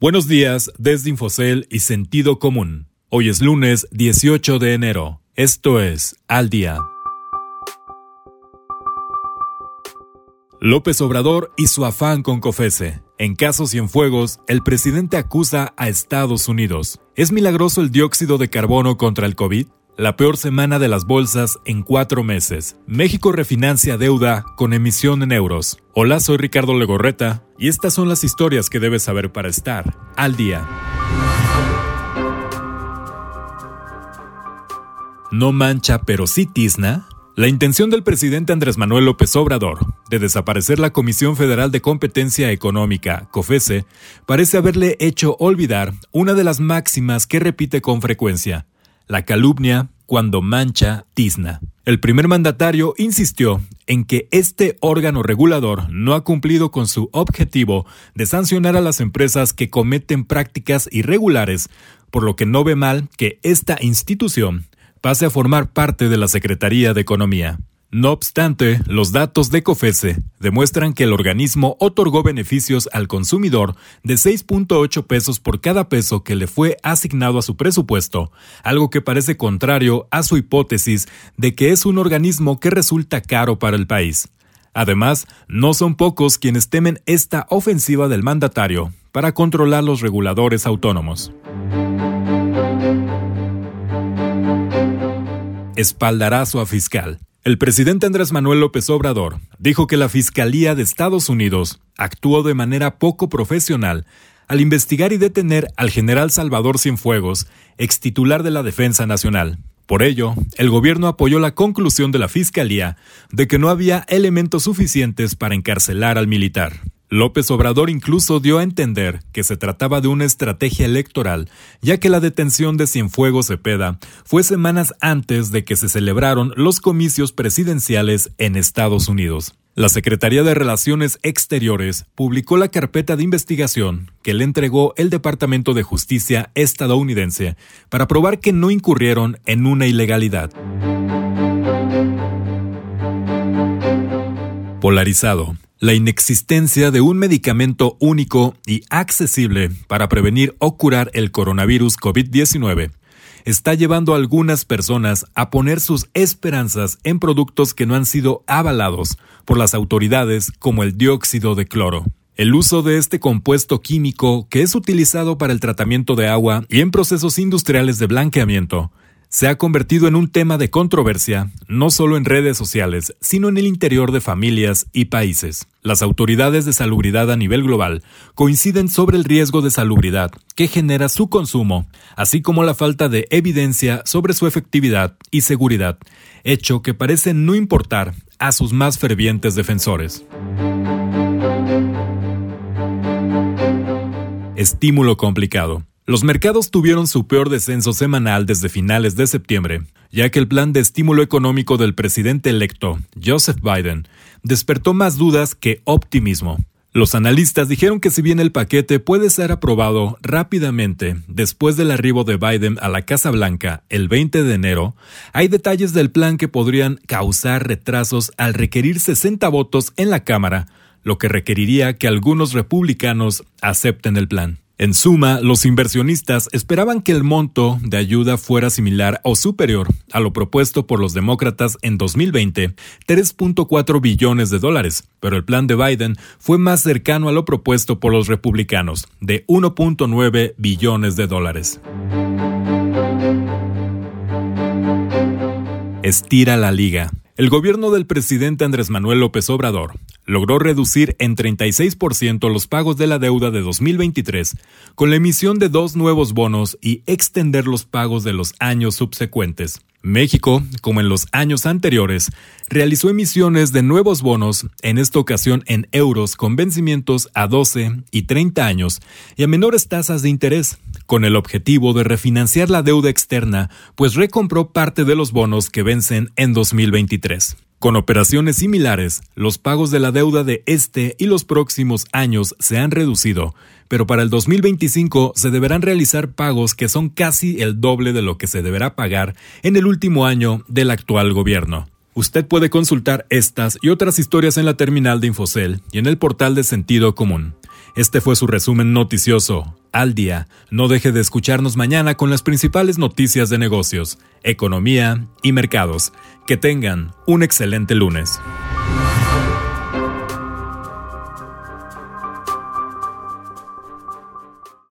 Buenos días desde Infocel y Sentido Común. Hoy es lunes 18 de enero. Esto es Al Día. López Obrador y su afán con COFESE. En casos y en fuegos, el presidente acusa a Estados Unidos. ¿Es milagroso el dióxido de carbono contra el COVID? La peor semana de las bolsas en cuatro meses. México refinancia deuda con emisión en euros. Hola, soy Ricardo Legorreta y estas son las historias que debes saber para estar al día. No mancha, pero sí tizna. La intención del presidente Andrés Manuel López Obrador de desaparecer la Comisión Federal de Competencia Económica, COFESE, parece haberle hecho olvidar una de las máximas que repite con frecuencia la calumnia, cuando mancha, tizna. El primer mandatario insistió en que este órgano regulador no ha cumplido con su objetivo de sancionar a las empresas que cometen prácticas irregulares, por lo que no ve mal que esta institución pase a formar parte de la Secretaría de Economía. No obstante, los datos de COFESE demuestran que el organismo otorgó beneficios al consumidor de 6.8 pesos por cada peso que le fue asignado a su presupuesto, algo que parece contrario a su hipótesis de que es un organismo que resulta caro para el país. Además, no son pocos quienes temen esta ofensiva del mandatario para controlar los reguladores autónomos. Espaldarazo a fiscal. El presidente Andrés Manuel López Obrador dijo que la Fiscalía de Estados Unidos actuó de manera poco profesional al investigar y detener al general Salvador Cienfuegos, ex titular de la Defensa Nacional. Por ello, el gobierno apoyó la conclusión de la Fiscalía de que no había elementos suficientes para encarcelar al militar. López Obrador incluso dio a entender que se trataba de una estrategia electoral, ya que la detención de Cienfuegos Cepeda fue semanas antes de que se celebraron los comicios presidenciales en Estados Unidos. La Secretaría de Relaciones Exteriores publicó la carpeta de investigación que le entregó el Departamento de Justicia estadounidense para probar que no incurrieron en una ilegalidad. Polarizado. La inexistencia de un medicamento único y accesible para prevenir o curar el coronavirus COVID-19 está llevando a algunas personas a poner sus esperanzas en productos que no han sido avalados por las autoridades como el dióxido de cloro. El uso de este compuesto químico que es utilizado para el tratamiento de agua y en procesos industriales de blanqueamiento se ha convertido en un tema de controversia, no solo en redes sociales, sino en el interior de familias y países. Las autoridades de salubridad a nivel global coinciden sobre el riesgo de salubridad que genera su consumo, así como la falta de evidencia sobre su efectividad y seguridad, hecho que parece no importar a sus más fervientes defensores. Estímulo complicado. Los mercados tuvieron su peor descenso semanal desde finales de septiembre, ya que el plan de estímulo económico del presidente electo, Joseph Biden, despertó más dudas que optimismo. Los analistas dijeron que si bien el paquete puede ser aprobado rápidamente después del arribo de Biden a la Casa Blanca el 20 de enero, hay detalles del plan que podrían causar retrasos al requerir 60 votos en la Cámara, lo que requeriría que algunos republicanos acepten el plan. En suma, los inversionistas esperaban que el monto de ayuda fuera similar o superior a lo propuesto por los demócratas en 2020, 3.4 billones de dólares, pero el plan de Biden fue más cercano a lo propuesto por los republicanos, de 1.9 billones de dólares. Estira la liga. El gobierno del presidente Andrés Manuel López Obrador logró reducir en 36% los pagos de la deuda de 2023 con la emisión de dos nuevos bonos y extender los pagos de los años subsecuentes. México, como en los años anteriores, realizó emisiones de nuevos bonos, en esta ocasión en euros con vencimientos a 12 y 30 años y a menores tasas de interés, con el objetivo de refinanciar la deuda externa, pues recompró parte de los bonos que vencen en 2023. Con operaciones similares, los pagos de la deuda de este y los próximos años se han reducido, pero para el 2025 se deberán realizar pagos que son casi el doble de lo que se deberá pagar en el último año del actual gobierno. Usted puede consultar estas y otras historias en la terminal de Infocel y en el portal de Sentido Común. Este fue su resumen noticioso. al día. No deje de escucharnos mañana con las principales noticias de negocios, economía y mercados. Que tengan un excelente lunes.